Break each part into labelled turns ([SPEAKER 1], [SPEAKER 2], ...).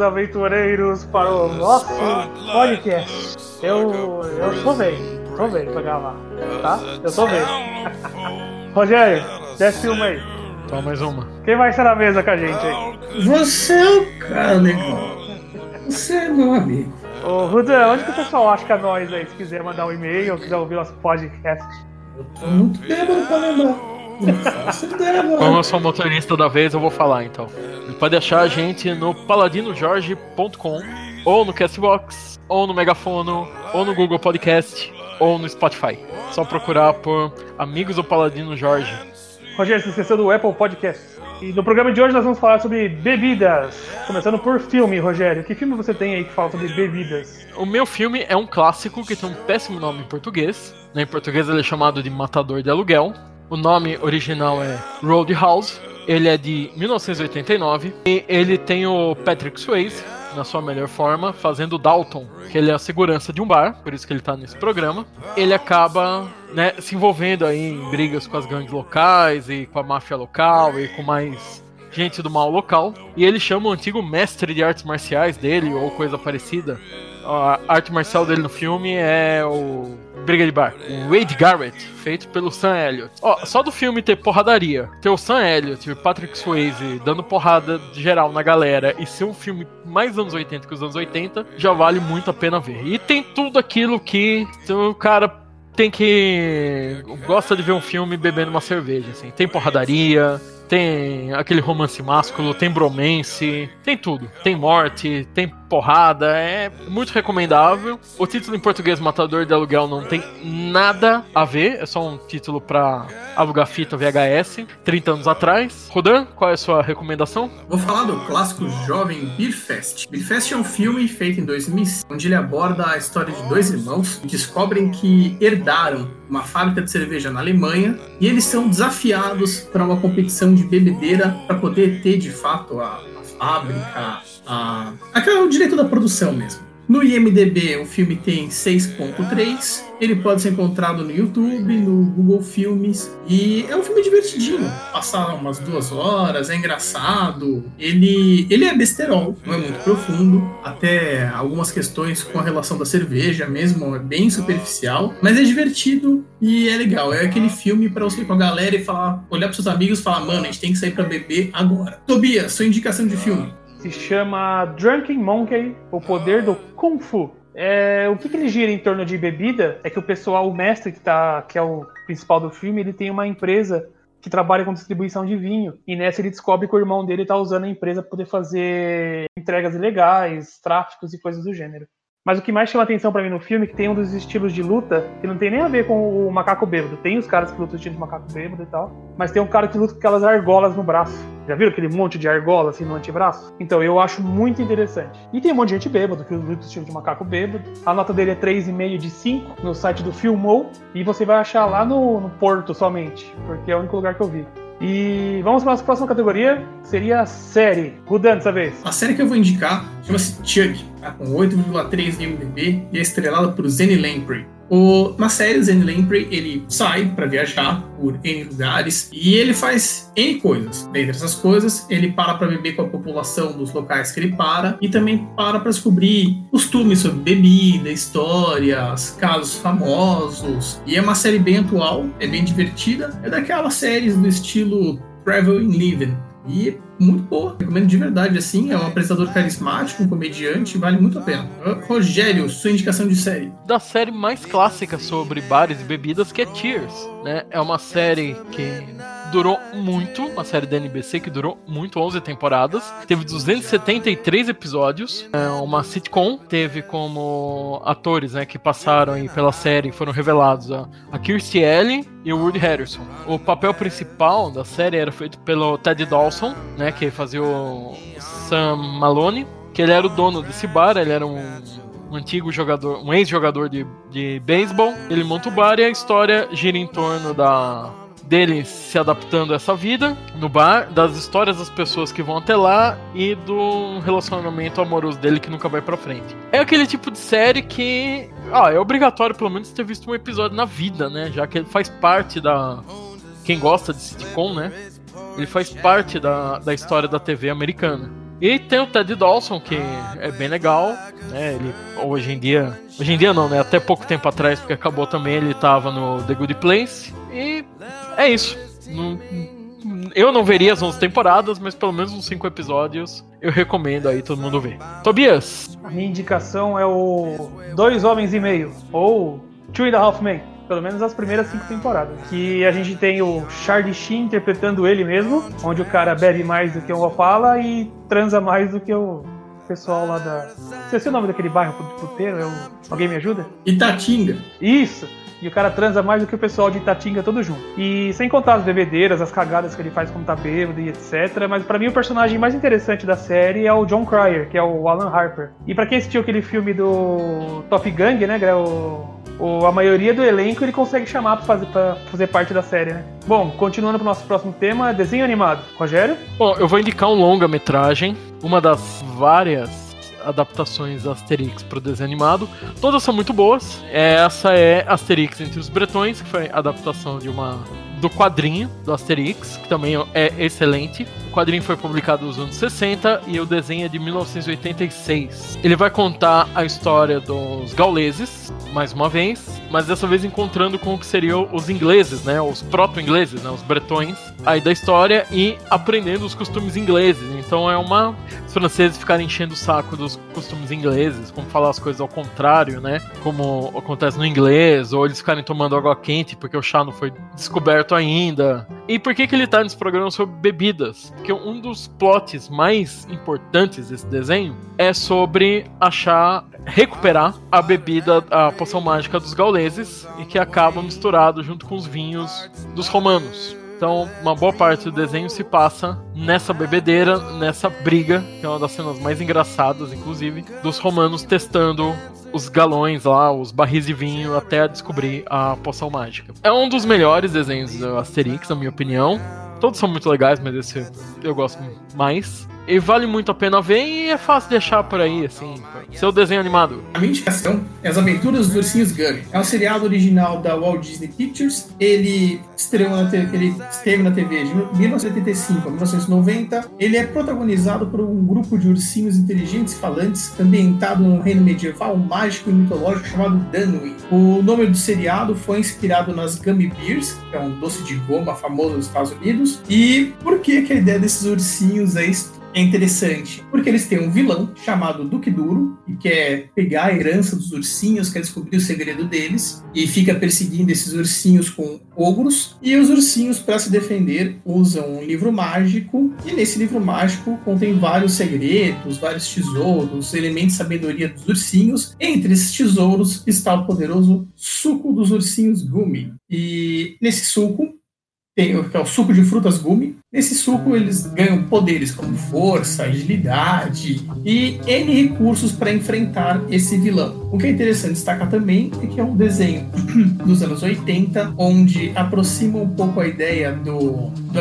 [SPEAKER 1] Bem-vindos, aventureiros, para o nosso podcast. Eu, eu sou velho, tô velho pra gravar, tá? Eu tô velho. Rogério, desce uma aí.
[SPEAKER 2] Toma mais uma.
[SPEAKER 1] Quem vai ser na mesa com a gente aí?
[SPEAKER 3] Você é o cara. Você é meu amigo.
[SPEAKER 1] Ô, Rudan, onde que o pessoal acha nós aí? Se quiser mandar um e-mail ou quiser ouvir nosso podcast.
[SPEAKER 3] Eu tô muito bêbado pra lembrar.
[SPEAKER 2] Como eu sou motorista da vez, eu vou falar então. Pode achar a gente no paladinojorge.com, ou no Castbox, ou no Megafono, ou no Google Podcast, ou no Spotify. Só procurar por Amigos do Paladino Jorge.
[SPEAKER 1] Rogério, você esqueceu do Apple Podcast. E no programa de hoje nós vamos falar sobre bebidas. Começando por filme, Rogério. Que filme você tem aí que fala sobre bebidas?
[SPEAKER 2] O meu filme é um clássico que tem um péssimo nome em português. Né, Em português ele é chamado de Matador de Aluguel. O nome original é Roadhouse. Ele é de 1989 e ele tem o Patrick Swayze na sua melhor forma, fazendo Dalton, que ele é a segurança de um bar, por isso que ele tá nesse programa. Ele acaba, né, se envolvendo aí em brigas com as gangues locais e com a máfia local e com mais gente do mal local. E ele chama o antigo mestre de artes marciais dele ou coisa parecida. A arte marcial dele no filme é o Briga de Bar, o Wade Garrett, feito pelo Sam Elliott. Ó, só do filme ter porradaria, ter o Sam Elliott e o Patrick Swayze dando porrada geral na galera e ser um filme mais anos 80 que os anos 80, já vale muito a pena ver. E tem tudo aquilo que o cara tem que gosta de ver um filme bebendo uma cerveja, assim. Tem porradaria, tem aquele romance másculo, tem bromance, tem tudo. Tem morte, tem porrada, é muito recomendável. O título em português Matador de Aluguel não tem nada a ver, é só um título pra alugar fita VHS, 30 anos atrás. Rodan, qual é a sua recomendação?
[SPEAKER 3] Vou falar do clássico jovem Beer Fest. É um filme feito em 2005, onde ele aborda a história de dois irmãos que descobrem que herdaram uma fábrica de cerveja na Alemanha e eles são desafiados para uma competição de bebedeira para poder ter de fato a fábrica, a, aquela, o direito da produção mesmo. No IMDB, o filme tem 6.3. Ele pode ser encontrado no YouTube, no Google Filmes. E é um filme divertidinho. Passar umas duas horas, é engraçado. Ele, ele é besterol, não é muito profundo. Até algumas questões com a relação da cerveja mesmo, é bem superficial. Mas é divertido e é legal. É aquele filme para você ir com a galera e falar, olhar para seus amigos e falar: mano, a gente tem que sair para beber agora. Tobias, sua indicação de filme.
[SPEAKER 1] Se chama Drunken Monkey, o poder do Kung Fu. É, o que, que ele gira em torno de bebida é que o pessoal, o mestre que, tá, que é o principal do filme, ele tem uma empresa que trabalha com distribuição de vinho. E nessa ele descobre que o irmão dele está usando a empresa para poder fazer entregas ilegais, tráficos e coisas do gênero. Mas o que mais chama atenção pra mim no filme é que tem um dos estilos de luta que não tem nem a ver com o macaco bêbado. Tem os caras que lutam estilo de macaco bêbado e tal, mas tem um cara que luta com aquelas argolas no braço. Já viram aquele monte de argola assim no antebraço? Então eu acho muito interessante. E tem um monte de gente bêbado que luta estilo de macaco bêbado. A nota dele é 3,5 de 5 no site do Filmou e você vai achar lá no, no Porto somente, porque é o único lugar que eu vi. E vamos para a próxima categoria, seria a série. Rudan dessa vez.
[SPEAKER 3] A série que eu vou indicar chama-se Chuck, tá? com 8,3 no IMDb e é estrelada por Zenny Lamprey. O, na série, o Zenny Lamprey ele sai para viajar por N lugares e ele faz N coisas. Dentre essas coisas, ele para para beber com a população dos locais que ele para e também para para descobrir costumes sobre bebida, histórias, casos famosos. E é uma série bem atual, é bem divertida. É daquelas séries do estilo Traveling Living. E muito boa, recomendo de verdade, assim, é um apresentador carismático, um comediante, vale muito a pena. Rogério, sua indicação de série.
[SPEAKER 2] Da série mais clássica sobre bares e bebidas, que é Cheers, né? É uma série que durou muito, uma série da NBC que durou muito, 11 temporadas, teve 273 episódios, é uma sitcom, teve como atores, né, que passaram aí pela série, foram revelados a, Kirstie Alley e o Woody Harrison. O papel principal da série era feito pelo Ted Dawson, né, que fazia o Sam Maloney, que ele era o dono desse bar, ele era um um antigo jogador, um ex-jogador de, de beisebol. Ele monta o bar e a história gira em torno da, dele se adaptando a essa vida no bar, das histórias das pessoas que vão até lá e do relacionamento amoroso dele que nunca vai pra frente. É aquele tipo de série que ah, é obrigatório pelo menos ter visto um episódio na vida, né? Já que ele faz parte da. Quem gosta de sitcom, né? Ele faz parte da, da história da TV americana. E tem o Ted Dawson, que é bem legal, né? Ele hoje em dia. Hoje em dia não, né? Até pouco tempo atrás, porque acabou também, ele tava no The Good Place. E é isso. Não, eu não veria as 11 temporadas, mas pelo menos uns 5 episódios eu recomendo aí todo mundo ver. Tobias?
[SPEAKER 1] A minha indicação é o Dois Homens e Meio, ou Two and a Half Men. Pelo menos as primeiras cinco temporadas. Que a gente tem o Charlie Sheen interpretando ele mesmo, onde o cara bebe mais do que o Opala e transa mais do que o pessoal lá da. Esqueci o nome daquele bairro puteiro, é o... alguém me ajuda?
[SPEAKER 3] Itatinga.
[SPEAKER 1] Isso! E o cara transa mais do que o pessoal de Itatinga todo junto. E sem contar as bebedeiras, as cagadas que ele faz quando tá bêbado e etc. Mas para mim o personagem mais interessante da série é o John Cryer, que é o Alan Harper. E para quem assistiu aquele filme do Top Gang, né, que é o o, a maioria do elenco ele consegue chamar para fazer, fazer parte da série, né? Bom, continuando pro nosso próximo tema, desenho animado. Rogério?
[SPEAKER 2] Bom, eu vou indicar um longa-metragem, uma das várias adaptações da Asterix para o desenho animado. Todas são muito boas. Essa é Asterix entre os Bretões, que foi a adaptação de uma do quadrinho do Asterix, que também é excelente. O quadrinho foi publicado nos anos 60 e o desenho é de 1986. Ele vai contar a história dos gauleses, mais uma vez, mas dessa vez encontrando com o que seriam os ingleses, né? Os proto-ingleses, né? Os bretões aí da história e aprendendo os costumes ingleses. Então é uma. Os franceses ficarem enchendo o saco dos costumes ingleses, como falar as coisas ao contrário, né? Como acontece no inglês, ou eles ficarem tomando água quente porque o chá não foi descoberto ainda. E por que, que ele tá nesse programa sobre bebidas? Porque um dos plots mais importantes desse desenho é sobre achar recuperar a bebida, a poção mágica dos gauleses e que acaba misturado junto com os vinhos dos romanos. Então, uma boa parte do desenho se passa nessa bebedeira, nessa briga, que é uma das cenas mais engraçadas, inclusive, dos romanos testando os galões lá, os barris de vinho, até descobrir a poção mágica. É um dos melhores desenhos do Asterix, na minha opinião. Todos são muito legais, mas esse eu gosto mais. E vale muito a pena ver e é fácil de achar por aí, assim. Seu desenho animado.
[SPEAKER 3] A minha indicação é As Aventuras dos Ursinhos Gummy. É um seriado original da Walt Disney Pictures. Ele estreou na ele esteve na TV de 1985 a 1990. Ele é protagonizado por um grupo de ursinhos inteligentes falantes ambientado num reino medieval mágico e mitológico chamado Dunwich. O nome do seriado foi inspirado nas Gummy Bears, que é um doce de goma famoso nos Estados Unidos. E por que, que a ideia desses ursinhos é é interessante porque eles têm um vilão chamado Duque Duro, que quer pegar a herança dos ursinhos, quer descobrir o segredo deles, e fica perseguindo esses ursinhos com ogros. E os ursinhos, para se defender, usam um livro mágico, e nesse livro mágico contém vários segredos, vários tesouros, elementos de sabedoria dos ursinhos. Entre esses tesouros está o poderoso suco dos ursinhos Gumi. E nesse suco tem que é o suco de frutas gumi. Nesse suco eles ganham poderes como força, agilidade e N recursos para enfrentar esse vilão. O que é interessante destacar também é que é um desenho dos anos 80, onde aproxima um pouco a ideia do, do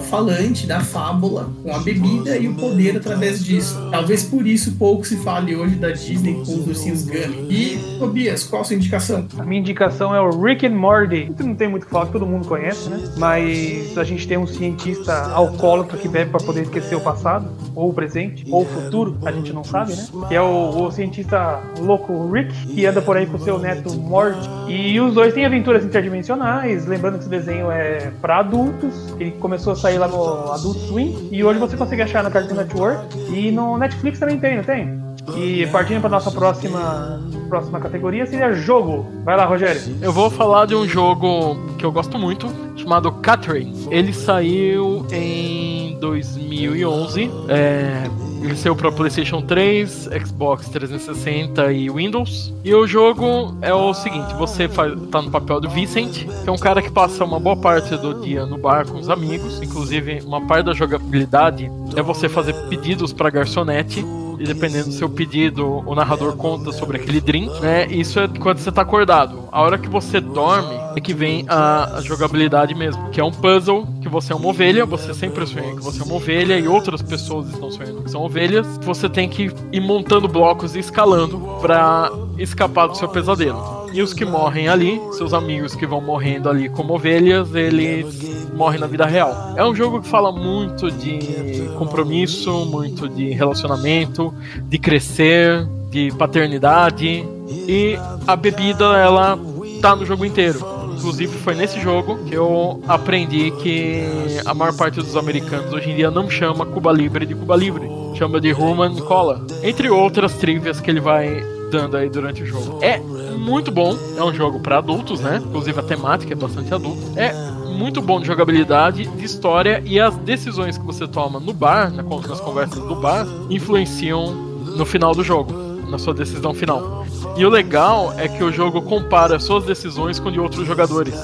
[SPEAKER 3] falante da fábula com a bebida e o poder através disso. Talvez por isso pouco se fale hoje da Disney com os ursinhos Gummy. E, Tobias, qual a sua indicação?
[SPEAKER 1] A minha indicação é o Rick and Morty. Não tem muito o que falar, todo mundo conhece, né? Mas a gente tem um cientista alcoólatra que bebe para poder esquecer o passado, ou o presente, ou o futuro, a gente não sabe, né? Que é o, o cientista louco Rick, que anda por aí com seu neto Morty. E os dois têm aventuras interdimensionais, lembrando que esse desenho é para adultos, ele começou sair lá no Adult Swim e hoje você consegue achar no Cartoon Network e no Netflix também tem, não tem? E partindo para nossa próxima próxima categoria seria jogo. Vai lá, Rogério.
[SPEAKER 2] Eu vou falar de um jogo que eu gosto muito, chamado Catherine. Ele saiu em 2011. É, ele saiu para PlayStation 3, Xbox 360 e Windows. E o jogo é o seguinte: você faz, tá no papel do Vincent, que é um cara que passa uma boa parte do dia no bar com os amigos. Inclusive, uma parte da jogabilidade é você fazer pedidos para garçonete e dependendo do seu pedido, o narrador conta sobre aquele drink, né? Isso é quando você tá acordado. A hora que você dorme, é que vem a, a, jogabilidade mesmo, que é um puzzle que você é uma ovelha, você sempre sonha que você é uma ovelha e outras pessoas estão sonhando que são ovelhas. Você tem que ir montando blocos e escalando para escapar do seu pesadelo. E os que morrem ali, seus amigos que vão morrendo ali como ovelhas, eles morrem na vida real. É um jogo que fala muito de compromisso, muito de relacionamento, de crescer, de paternidade. E a bebida, ela tá no jogo inteiro. Inclusive foi nesse jogo que eu aprendi que a maior parte dos americanos hoje em dia não chama Cuba Libre de Cuba Libre, chama de Human Cola. Entre outras trivias que ele vai dando aí durante o jogo. É muito bom, é um jogo para adultos, né? Inclusive a temática é bastante adulta. É muito bom de jogabilidade, de história e as decisões que você toma no bar, nas conversas do bar, influenciam no final do jogo na sua decisão final. E o legal é que o jogo compara suas decisões com de outros jogadores.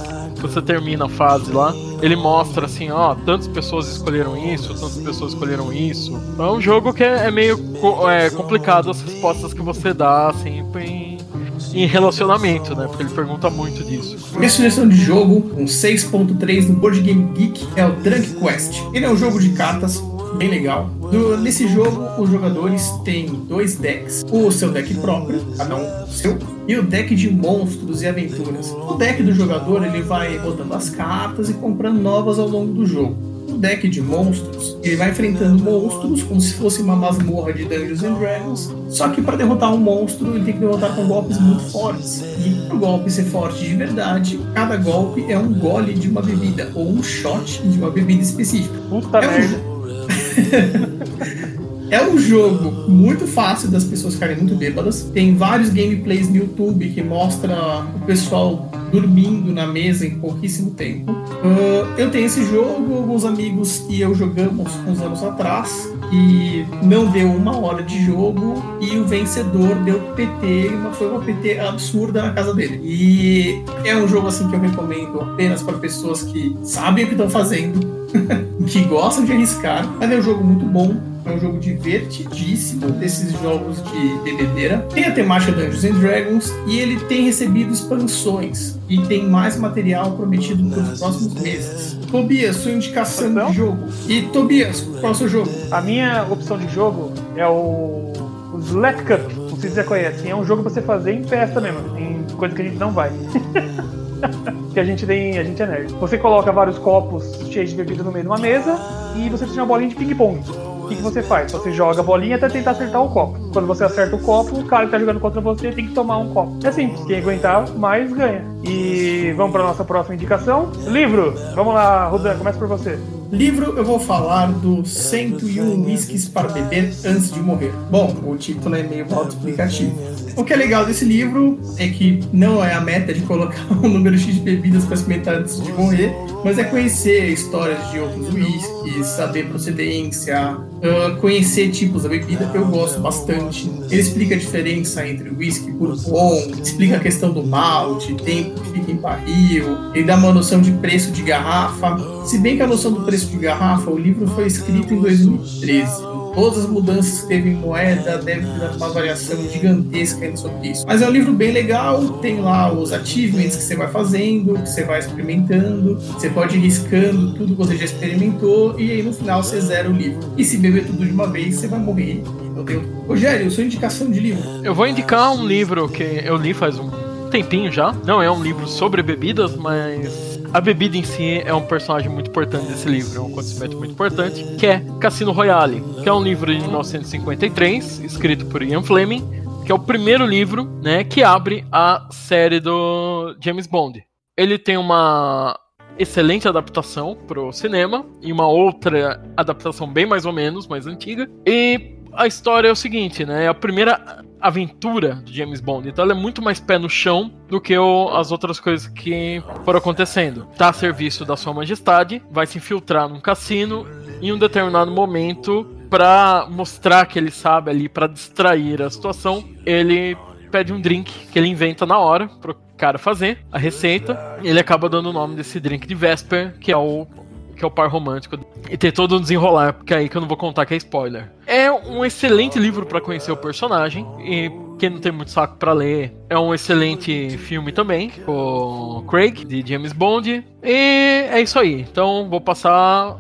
[SPEAKER 2] Você termina a fase lá, ele mostra assim, ó, tantas pessoas escolheram isso, tantas pessoas escolheram isso. É um jogo que é, é meio é, complicado as respostas que você dá, assim, em, em relacionamento, né? Porque ele pergunta muito disso.
[SPEAKER 3] Minha sugestão de jogo, um 6.3 no Board Game Geek, é o Drunk Quest. Ele é um jogo de cartas bem legal. No, nesse jogo, os jogadores têm dois decks: o seu deck próprio, cada um seu, e o deck de monstros e aventuras. O deck do jogador ele vai botando as cartas e comprando novas ao longo do jogo o deck de monstros, ele vai enfrentando monstros como se fosse uma masmorra de Dungeons and Dragons. Só que para derrotar um monstro, ele tem que derrotar com golpes muito fortes. E para o golpe ser forte de verdade, cada golpe é um gole de uma bebida ou um shot de uma bebida específica.
[SPEAKER 1] Puta
[SPEAKER 3] é
[SPEAKER 1] merda.
[SPEAKER 3] É um jogo muito fácil das pessoas ficarem muito bêbadas. Tem vários gameplays no YouTube que mostra o pessoal dormindo na mesa em pouquíssimo tempo. Uh, eu tenho esse jogo, alguns amigos e eu jogamos uns anos atrás e não deu uma hora de jogo e o vencedor deu PT, mas foi uma PT absurda na casa dele. E é um jogo assim que eu recomendo apenas para pessoas que sabem o que estão fazendo, que gostam de arriscar, mas é um jogo muito bom é um jogo divertidíssimo desses jogos de bebedeira. Tem a temática Dungeons and Dragons e ele tem recebido expansões e tem mais material prometido para os próximos meses. Tobias, sua indicação então? de jogo. E Tobias, qual é o seu jogo?
[SPEAKER 1] A minha opção de jogo é o, o Slack Cup. Não sei se você conhece. É um jogo pra você fazer em festa mesmo, em coisa que a gente não vai. que a gente tem, a gente é nerd. Você coloca vários copos cheios de bebida no meio de uma mesa e você tem uma bolinha de ping-pong o que, que você faz? Você joga a bolinha até tentar acertar o copo. Quando você acerta o copo, o cara que tá jogando contra você tem que tomar um copo. É simples, quem aguentar mais ganha. E vamos para nossa próxima indicação. Livro! Vamos lá, Rodan, começa por você.
[SPEAKER 3] Livro, eu vou falar do 101 Whiskies para Beber Antes de Morrer. Bom, o título é meio autoexplicativo. O que é legal desse livro é que não é a meta de colocar um número X de bebidas para experimentar antes de morrer, mas é conhecer histórias de outros whiskies, saber procedência, uh, conhecer tipos da bebida. Eu gosto bastante. Ele explica a diferença entre whisky e bourbon, explica a questão do malte, tempo que fica em barril, ele dá uma noção de preço de garrafa. Se bem que a noção do preço de garrafa, o livro foi escrito em 2013 todas as mudanças que teve em moeda, deve ter uma variação gigantesca sobre isso. Mas é um livro bem legal, tem lá os achievements que você vai fazendo, que você vai experimentando, você pode ir riscando tudo que você já experimentou e aí no final você zera o livro. E se beber tudo de uma vez, você vai morrer. Rogério, sua indicação de livro?
[SPEAKER 2] Eu vou indicar um livro que eu li faz um tempinho já. Não é um livro sobre bebidas, mas a bebida em si é um personagem muito importante desse livro, é um acontecimento muito importante, que é Cassino Royale, que é um livro de 1953, escrito por Ian Fleming, que é o primeiro livro, né, que abre a série do James Bond. Ele tem uma excelente adaptação pro cinema e uma outra adaptação bem mais ou menos, mais antiga. E a história é o seguinte, né? É a primeira aventura do James Bond. Então ela é muito mais pé no chão do que o, as outras coisas que foram acontecendo. Tá a serviço da Sua Majestade, vai se infiltrar num cassino em um determinado momento para mostrar que ele sabe ali, para distrair a situação, ele pede um drink que ele inventa na hora pro cara fazer a receita. Ele acaba dando o nome desse drink de Vesper, que é o que é o par romântico. E tem todo um desenrolar, porque é aí que eu não vou contar que é spoiler. É um excelente livro para conhecer o personagem e quem não tem muito saco para ler, é um excelente filme também, com Craig, de James Bond. E é isso aí. Então vou passar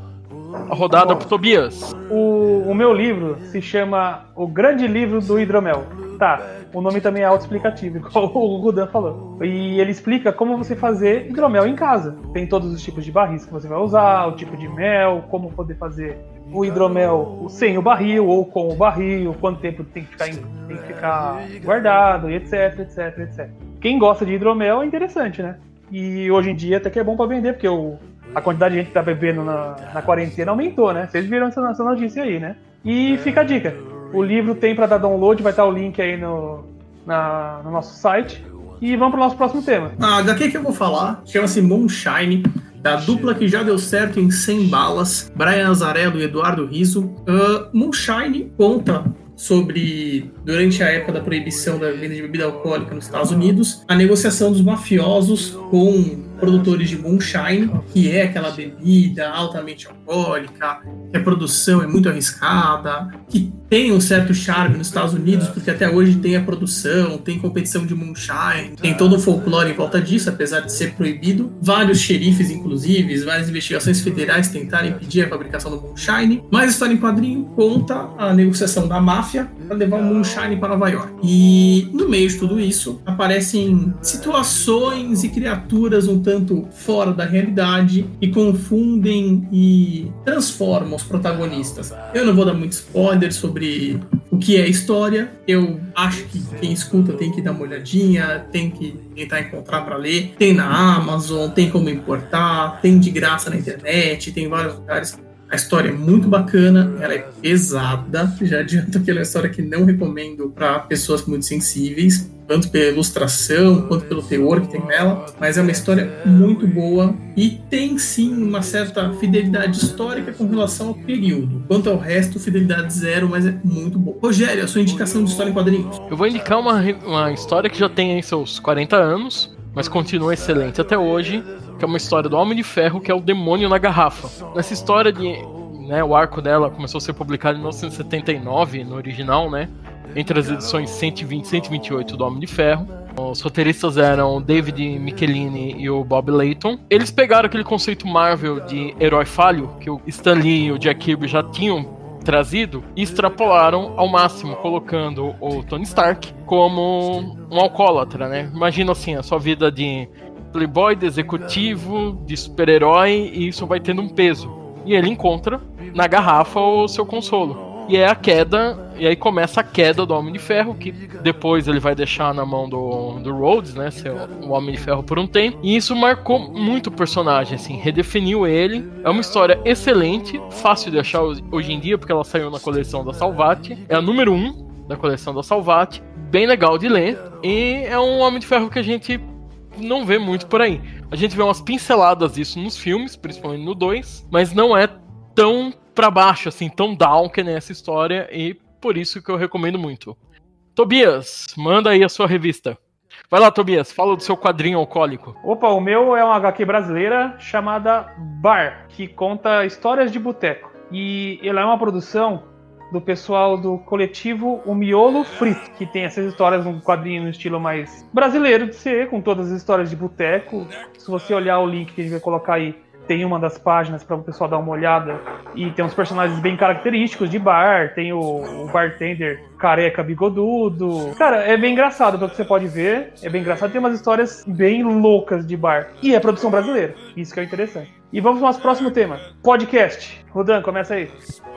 [SPEAKER 2] a rodada pro Tobias.
[SPEAKER 1] O, o meu livro se chama O Grande Livro do Hidromel. Tá, o nome também é autoexplicativo, igual o Rudan falou. E ele explica como você fazer hidromel em casa. Tem todos os tipos de barris que você vai usar, o tipo de mel, como poder fazer o hidromel sem o barril ou com o barril, quanto tempo tem que ficar, tem que ficar guardado, e etc, etc, etc. Quem gosta de hidromel é interessante, né? E hoje em dia até que é bom para vender, porque o, a quantidade de gente que tá bebendo na, na quarentena aumentou, né? Vocês viram essa, essa notícia aí, né? E fica a dica. O livro tem para dar download, vai estar o link aí no, na, no nosso site. E vamos para o nosso próximo tema.
[SPEAKER 3] HQ que eu vou falar chama-se Moonshine da dupla que já deu certo em 100 balas, Brian Azarello e Eduardo Riso. Uh, Moonshine conta sobre, durante a época da proibição da venda de bebida alcoólica nos Estados Unidos, a negociação dos mafiosos com produtores de moonshine, que é aquela bebida altamente alcoólica, que a produção é muito arriscada, que tem um certo charme nos Estados Unidos, porque até hoje tem a produção, tem competição de moonshine, tem todo o folclore em volta disso, apesar de ser proibido. Vários xerifes, inclusive, várias investigações federais tentaram impedir a fabricação do moonshine, mas a história em quadrinho conta a negociação da máfia para levar o moonshine para Nova York. E no meio de tudo isso, aparecem situações e criaturas um tanto tanto fora da realidade e confundem e transformam os protagonistas. Eu não vou dar muito spoiler sobre o que é história. Eu acho que quem escuta tem que dar uma olhadinha, tem que tentar encontrar para ler. Tem na Amazon, tem como importar, tem de graça na internet, tem vários lugares. A história é muito bacana, ela é pesada. Já adianto que ela é uma história que não recomendo para pessoas muito sensíveis tanto pela ilustração quanto pelo teor que tem nela, mas é uma história muito boa e tem sim uma certa fidelidade histórica com relação ao período. Quanto ao resto, fidelidade zero, mas é muito boa. Rogério, a sua indicação de história em quadrinhos?
[SPEAKER 2] Eu vou indicar uma, uma história que já tem aí seus 40 anos, mas continua excelente até hoje, que é uma história do Homem de Ferro, que é o Demônio na Garrafa. Nessa história de né, o arco dela começou a ser publicado em 1979, no original, né? entre as edições 120 e 128 do Homem de Ferro. Os roteiristas eram o David Michelini e o Bob Layton. Eles pegaram aquele conceito Marvel de herói falho, que o Stan Lee e o Jack Kirby já tinham trazido e extrapolaram ao máximo, colocando o Tony Stark como um alcoólatra, né? Imagina assim, a sua vida de playboy, de executivo, de super-herói, e isso vai tendo um peso. E ele encontra na garrafa o seu consolo. E é a queda, e aí começa a queda do Homem de Ferro, que depois ele vai deixar na mão do, do Rhodes, né? Ser o Homem de Ferro por um tempo. E isso marcou muito o personagem, assim, redefiniu ele. É uma história excelente, fácil de achar hoje em dia, porque ela saiu na coleção da Salvati. É a número 1 um da coleção da Salvati. Bem legal de ler. E é um Homem de Ferro que a gente não vê muito por aí. A gente vê umas pinceladas disso nos filmes, principalmente no 2, mas não é tão para baixo, assim, tão down que nessa história, e por isso que eu recomendo muito. Tobias, manda aí a sua revista. Vai lá, Tobias, fala do seu quadrinho alcoólico.
[SPEAKER 1] Opa, o meu é uma HQ brasileira chamada Bar, que conta histórias de boteco. E ela é uma produção do pessoal do coletivo O Miolo Frito, que tem essas histórias num quadrinho no estilo mais brasileiro de ser, com todas as histórias de boteco. Se você olhar o link que a gente vai colocar aí, tem uma das páginas para o pessoal dar uma olhada e tem uns personagens bem característicos de bar, tem o, o bartender careca bigodudo. Cara, é bem engraçado pelo que você pode ver, é bem engraçado, tem umas histórias bem loucas de bar. E é produção brasileira, isso que é interessante. E vamos para o nosso próximo tema, podcast. Rodan, começa aí.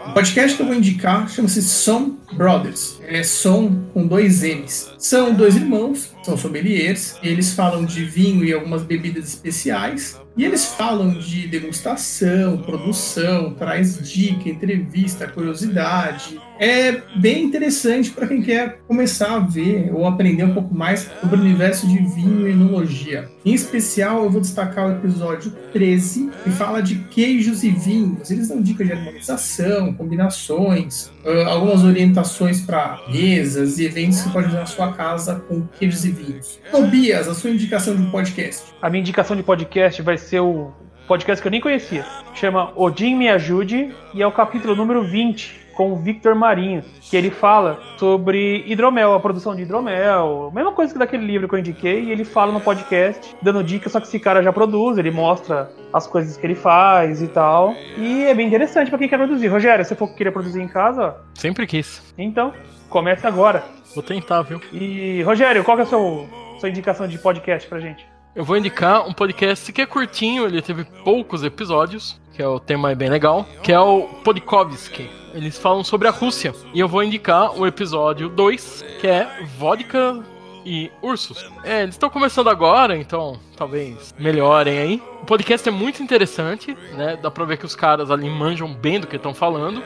[SPEAKER 3] O podcast que eu vou indicar chama-se Som Brothers. É som com dois M's. São dois irmãos, são sommeliers, eles falam de vinho e algumas bebidas especiais. E eles falam de degustação, produção, traz dica, entrevista, curiosidade. É bem interessante para quem quer começar a ver ou aprender um pouco mais sobre o universo de vinho e enologia. Em especial, eu vou destacar o episódio 13, que fala de queijos e vinhos. Eles dão dicas de harmonização, combinações, algumas orientações para mesas e eventos que pode usar na sua casa com queijos e vinhos. Tobias, a sua indicação de podcast?
[SPEAKER 1] A minha indicação de podcast vai ser o podcast que eu nem conhecia. Chama Odin Me Ajude e é o capítulo número 20 com o Victor Marinho, que ele fala sobre hidromel, a produção de hidromel, mesma coisa que daquele livro que eu indiquei, e ele fala no podcast, dando dicas, só que esse cara já produz, ele mostra as coisas que ele faz e tal. E é bem interessante para quem quer produzir. Rogério, se for que queria produzir em casa,
[SPEAKER 2] Sempre quis.
[SPEAKER 1] então, comece agora.
[SPEAKER 2] Vou tentar, viu?
[SPEAKER 1] E, Rogério, qual que é a sua, sua indicação de podcast pra gente?
[SPEAKER 2] Eu vou indicar um podcast que é curtinho, ele teve poucos episódios, que é o tema bem legal, que é o Podkovsky. Eles falam sobre a Rússia. E eu vou indicar o episódio 2, que é Vodka e Ursos. É, eles estão começando agora, então talvez melhorem aí. O podcast é muito interessante, né? Dá pra ver que os caras ali manjam bem do que estão falando,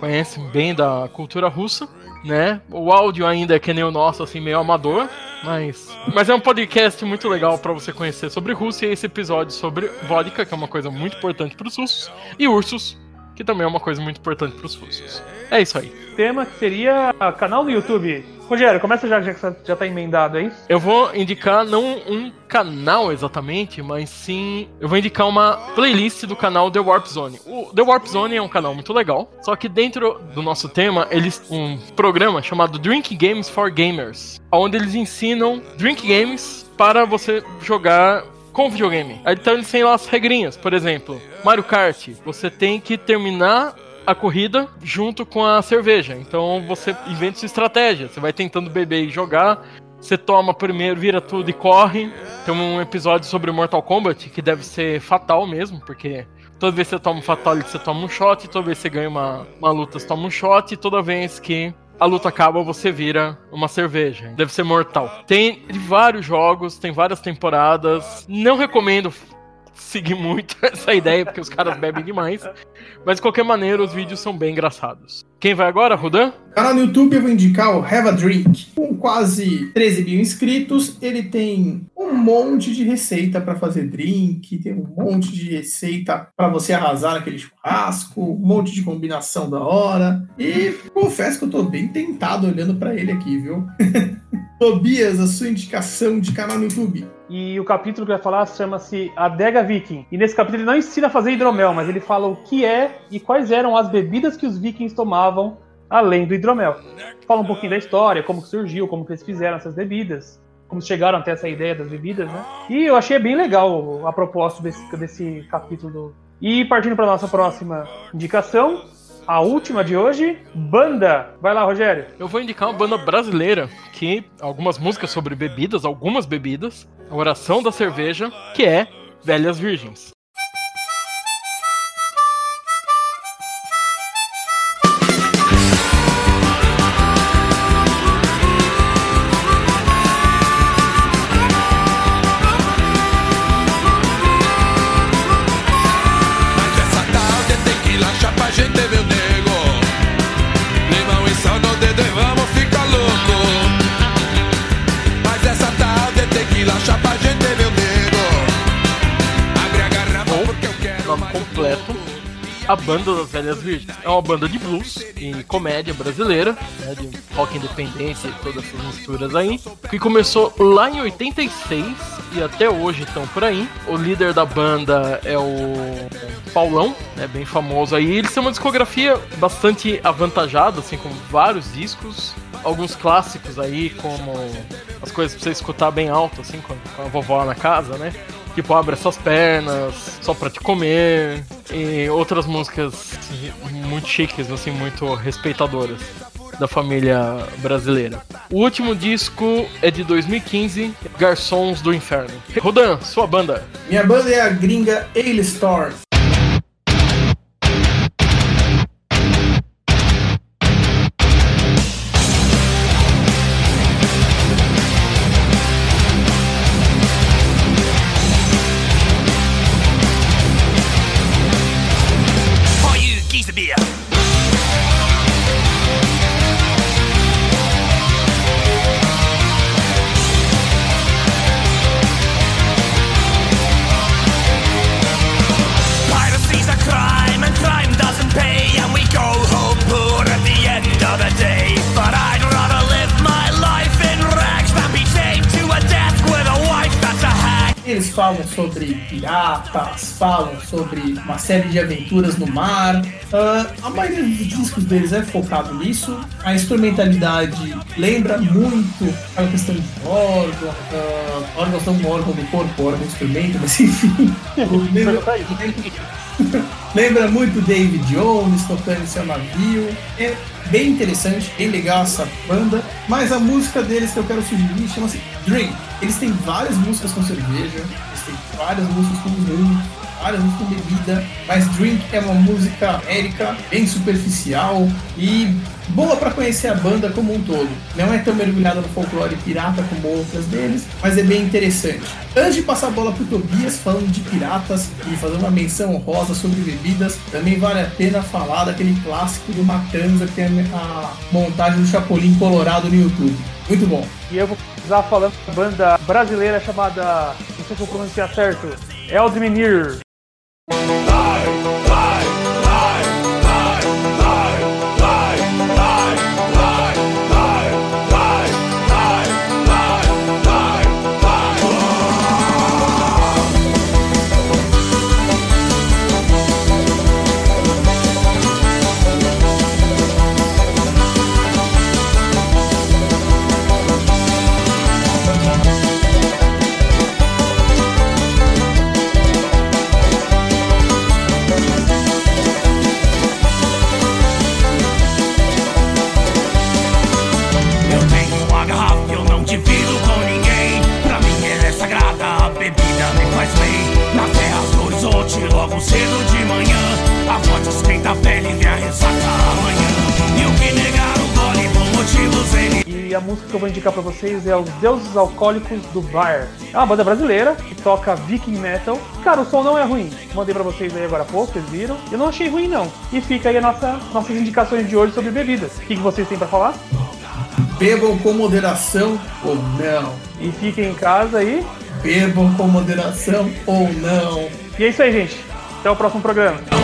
[SPEAKER 2] conhecem bem da cultura russa né? O áudio ainda é que nem o nosso, assim, meio amador, mas. Mas é um podcast muito legal para você conhecer sobre Rússia e esse episódio sobre vodka, que é uma coisa muito importante para os russos, e ursos, que também é uma coisa muito importante para os russos. É isso aí.
[SPEAKER 1] Tema que seria canal do YouTube. Rogério, começa já, já que já tá emendado aí.
[SPEAKER 2] Eu vou indicar não um canal exatamente, mas sim. Eu vou indicar uma playlist do canal The Warp Zone. O The Warp Zone é um canal muito legal, só que dentro do nosso tema, eles um programa chamado Drink Games for Gamers, onde eles ensinam drink games para você jogar com videogame. Então eles têm lá as regrinhas, por exemplo, Mario Kart, você tem que terminar a corrida junto com a cerveja. Então você inventa sua estratégia. Você vai tentando beber e jogar. Você toma primeiro, vira tudo e corre. Tem um episódio sobre Mortal Kombat que deve ser fatal mesmo, porque toda vez que você toma um fatality, você toma um shot. Toda vez que você ganha uma, uma luta, você toma um shot. E toda vez que a luta acaba, você vira uma cerveja. Deve ser mortal. Tem vários jogos, tem várias temporadas. Não recomendo seguir muito essa ideia, porque os caras bebem demais. Mas de qualquer maneira, os vídeos são bem engraçados. Quem vai agora, Rudan?
[SPEAKER 3] Canal no YouTube eu vou indicar o Have a Drink. Com quase 13 mil inscritos, ele tem um monte de receita para fazer drink, tem um monte de receita para você arrasar naquele churrasco, um monte de combinação da hora. E confesso que eu tô bem tentado olhando para ele aqui, viu? Tobias, a sua indicação de canal no YouTube.
[SPEAKER 1] E o capítulo que vai falar chama-se Adega Viking. E nesse capítulo ele não ensina a fazer hidromel, mas ele fala o que é e quais eram as bebidas que os vikings tomavam além do hidromel. Fala um pouquinho da história, como que surgiu, como que eles fizeram essas bebidas, como chegaram até essa ideia das bebidas, né? E eu achei bem legal a proposta desse, desse capítulo. E partindo para nossa próxima indicação, a última de hoje, banda. Vai lá, Rogério.
[SPEAKER 2] Eu vou indicar uma banda brasileira que algumas músicas sobre bebidas, algumas bebidas, a oração da cerveja, que é Velhas Virgens.
[SPEAKER 4] A
[SPEAKER 2] Banda das Velhas Virgens. É uma banda de blues e comédia brasileira, né, de rock independente e todas essas misturas aí, que começou lá em 86 e até hoje estão por aí. O líder da banda é o Paulão, né, bem famoso aí. Eles têm uma discografia bastante avantajada, assim, com vários discos, alguns clássicos aí, como as coisas pra você escutar bem alto, assim, com a vovó na casa, né? Tipo, abre essas pernas, só pra te comer. E outras músicas muito chiques, assim, muito respeitadoras da família brasileira. O último disco é de 2015, Garçons do Inferno. Rodan, sua banda.
[SPEAKER 3] Minha banda é a gringa Ale Store. Falam sobre uma série de aventuras no mar. Ah, a maioria dos discos deles é focado nisso. A instrumentalidade lembra muito a questão de órgão, uh, órgãos não um órgão do corpo, órgão do instrumento, mas enfim. lembra, lembra muito David Jones tocando seu navio. É bem interessante, bem legal essa banda. Mas a música deles que eu quero sugerir chama-se Drink. Eles têm várias músicas com cerveja, têm várias músicas com rum, várias músicas com bebida, mas Drink é uma música érica, bem superficial e boa para conhecer a banda como um todo. Não é tão mergulhada no folclore pirata como outras deles, mas é bem interessante. Antes de passar a bola pro Tobias falando de piratas e fazer uma menção honrosa sobre bebidas, também vale a pena falar daquele clássico do Matanza que tem a montagem do Chapolin Colorado no YouTube. Muito bom.
[SPEAKER 1] E eu vou precisar falando da banda brasileira chamada, não sei se eu pronunciar certo, Eldmenir. Vocês é Os Deuses Alcoólicos do Bar. É uma banda brasileira que toca Viking Metal. Cara, o som não é ruim. Mandei pra vocês aí agora há pouco, vocês viram. Eu não achei ruim, não. E fica aí a nossa, nossas indicações de hoje sobre bebidas. O que, que vocês têm pra falar?
[SPEAKER 3] Bebam com moderação ou não.
[SPEAKER 1] E fiquem em casa aí.
[SPEAKER 3] Bebam com moderação ou não.
[SPEAKER 1] E é isso aí, gente. Até o próximo programa.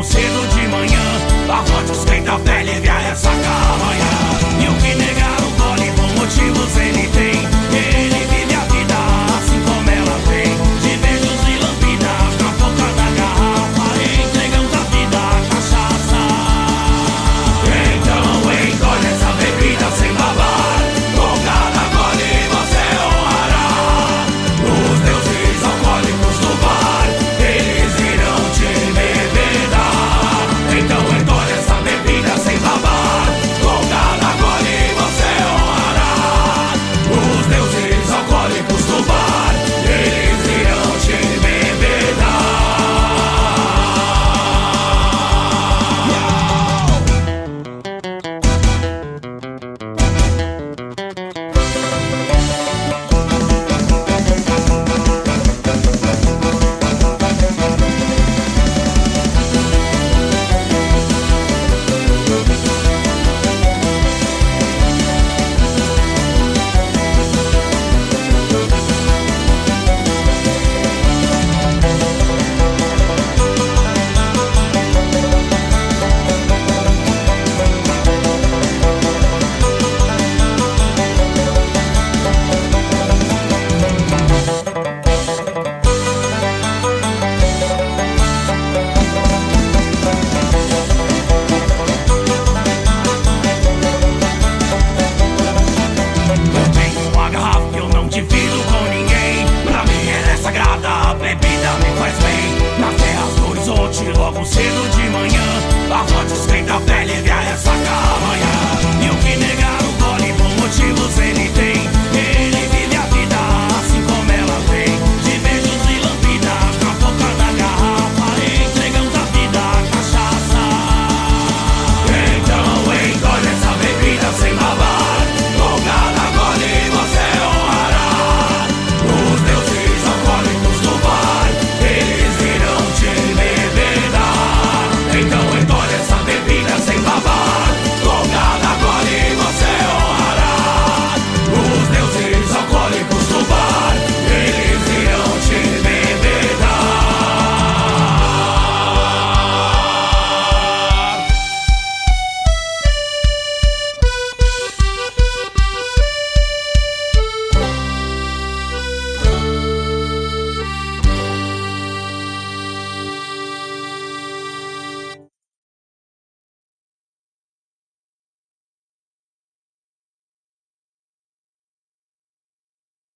[SPEAKER 5] Logo cedo de manhã. A voz esquenta a pele e a ressaca amanhã. E o que negar o gole por motivos ele tem.